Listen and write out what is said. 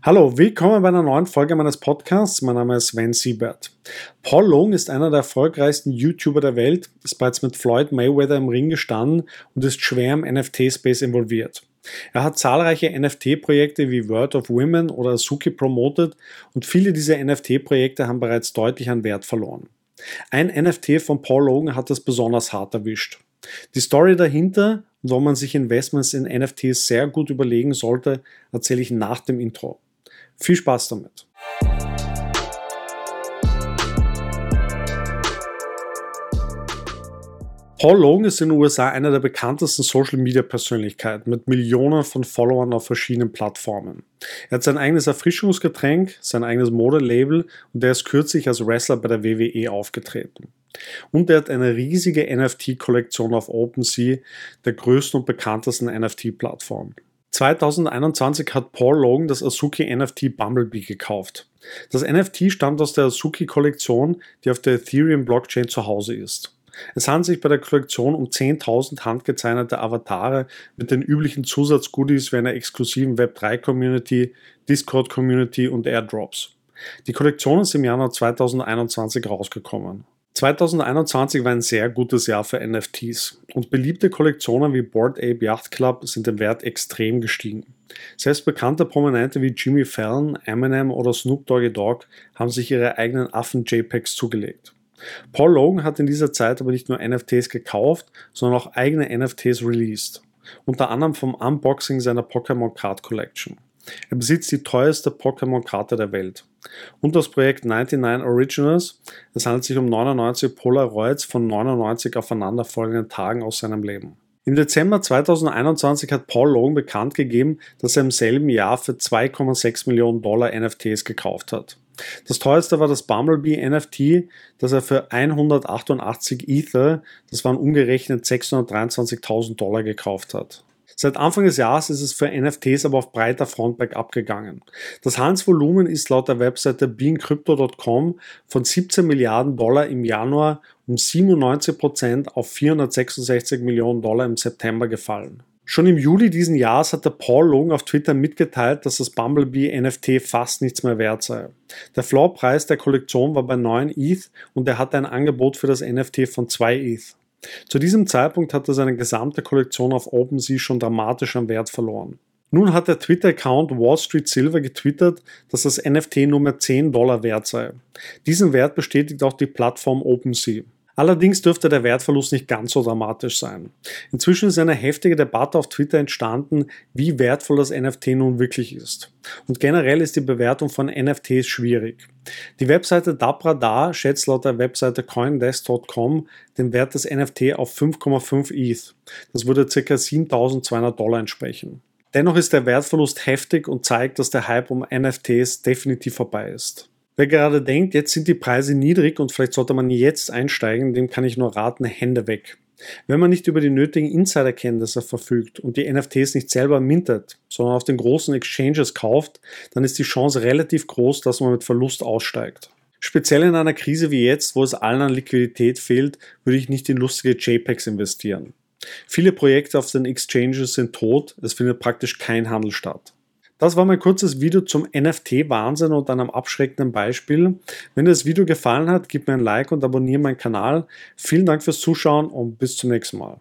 Hallo, willkommen bei einer neuen Folge meines Podcasts. Mein Name ist Sven Siebert. Paul Logan ist einer der erfolgreichsten YouTuber der Welt, ist bereits mit Floyd Mayweather im Ring gestanden und ist schwer im NFT-Space involviert. Er hat zahlreiche NFT-Projekte wie World of Women oder Azuki promotet und viele dieser NFT-Projekte haben bereits deutlich an Wert verloren. Ein NFT von Paul Logan hat das besonders hart erwischt. Die Story dahinter und warum man sich Investments in NFTs sehr gut überlegen sollte, erzähle ich nach dem Intro. Viel Spaß damit! Paul Logan ist in den USA einer der bekanntesten Social-Media-Persönlichkeiten mit Millionen von Followern auf verschiedenen Plattformen. Er hat sein eigenes Erfrischungsgetränk, sein eigenes Modelabel und er ist kürzlich als Wrestler bei der WWE aufgetreten. Und er hat eine riesige NFT-Kollektion auf OpenSea, der größten und bekanntesten NFT-Plattform. 2021 hat Paul Logan das Azuki NFT Bumblebee gekauft. Das NFT stammt aus der Azuki-Kollektion, die auf der Ethereum-Blockchain zu Hause ist. Es handelt sich bei der Kollektion um 10.000 handgezeichnete Avatare mit den üblichen Zusatzgoodies wie einer exklusiven Web3-Community, Discord-Community und Airdrops. Die Kollektion ist im Januar 2021 rausgekommen. 2021 war ein sehr gutes Jahr für NFTs und beliebte Kollektionen wie Board Ape Yacht Club sind im Wert extrem gestiegen. Selbst bekannte Prominente wie Jimmy Fallon, Eminem oder Snoop Doggy Dogg haben sich ihre eigenen Affen-JPEGs zugelegt. Paul Logan hat in dieser Zeit aber nicht nur NFTs gekauft, sondern auch eigene NFTs released. Unter anderem vom Unboxing seiner Pokémon Card Collection. Er besitzt die teuerste Pokémon-Karte der Welt. Und das Projekt 99 Originals, es handelt sich um 99 Polaroids von 99 aufeinanderfolgenden Tagen aus seinem Leben. Im Dezember 2021 hat Paul Logan bekannt gegeben, dass er im selben Jahr für 2,6 Millionen Dollar NFTs gekauft hat. Das teuerste war das Bumblebee NFT, das er für 188 Ether, das waren umgerechnet 623.000 Dollar gekauft hat. Seit Anfang des Jahres ist es für NFTs aber auf breiter Front bergab gegangen. Das Handelsvolumen ist laut der Webseite beingcrypto.com von 17 Milliarden Dollar im Januar um 97 Prozent auf 466 Millionen Dollar im September gefallen. Schon im Juli diesen Jahres hatte Paul Logan auf Twitter mitgeteilt, dass das Bumblebee NFT fast nichts mehr wert sei. Der Floorpreis der Kollektion war bei 9 ETH und er hatte ein Angebot für das NFT von 2 ETH. Zu diesem Zeitpunkt hatte seine gesamte Kollektion auf OpenSea schon dramatisch an Wert verloren. Nun hat der Twitter-Account Wall Street Silver getwittert, dass das NFT nur mehr 10 Dollar wert sei. Diesen Wert bestätigt auch die Plattform OpenSea. Allerdings dürfte der Wertverlust nicht ganz so dramatisch sein. Inzwischen ist eine heftige Debatte auf Twitter entstanden, wie wertvoll das NFT nun wirklich ist. Und generell ist die Bewertung von NFTs schwierig. Die Webseite Dabradar schätzt laut der Webseite coindesk.com den Wert des NFT auf 5,5 ETH. Das würde ca. 7200 Dollar entsprechen. Dennoch ist der Wertverlust heftig und zeigt, dass der Hype um NFTs definitiv vorbei ist. Wer gerade denkt, jetzt sind die Preise niedrig und vielleicht sollte man jetzt einsteigen, dem kann ich nur raten, Hände weg. Wenn man nicht über die nötigen Insiderkenntnisse verfügt und die NFTs nicht selber mintet, sondern auf den großen Exchanges kauft, dann ist die Chance relativ groß, dass man mit Verlust aussteigt. Speziell in einer Krise wie jetzt, wo es allen an Liquidität fehlt, würde ich nicht in lustige JPEGs investieren. Viele Projekte auf den Exchanges sind tot, es findet praktisch kein Handel statt. Das war mein kurzes Video zum NFT-Wahnsinn und einem abschreckenden Beispiel. Wenn dir das Video gefallen hat, gib mir ein Like und abonniere meinen Kanal. Vielen Dank fürs Zuschauen und bis zum nächsten Mal.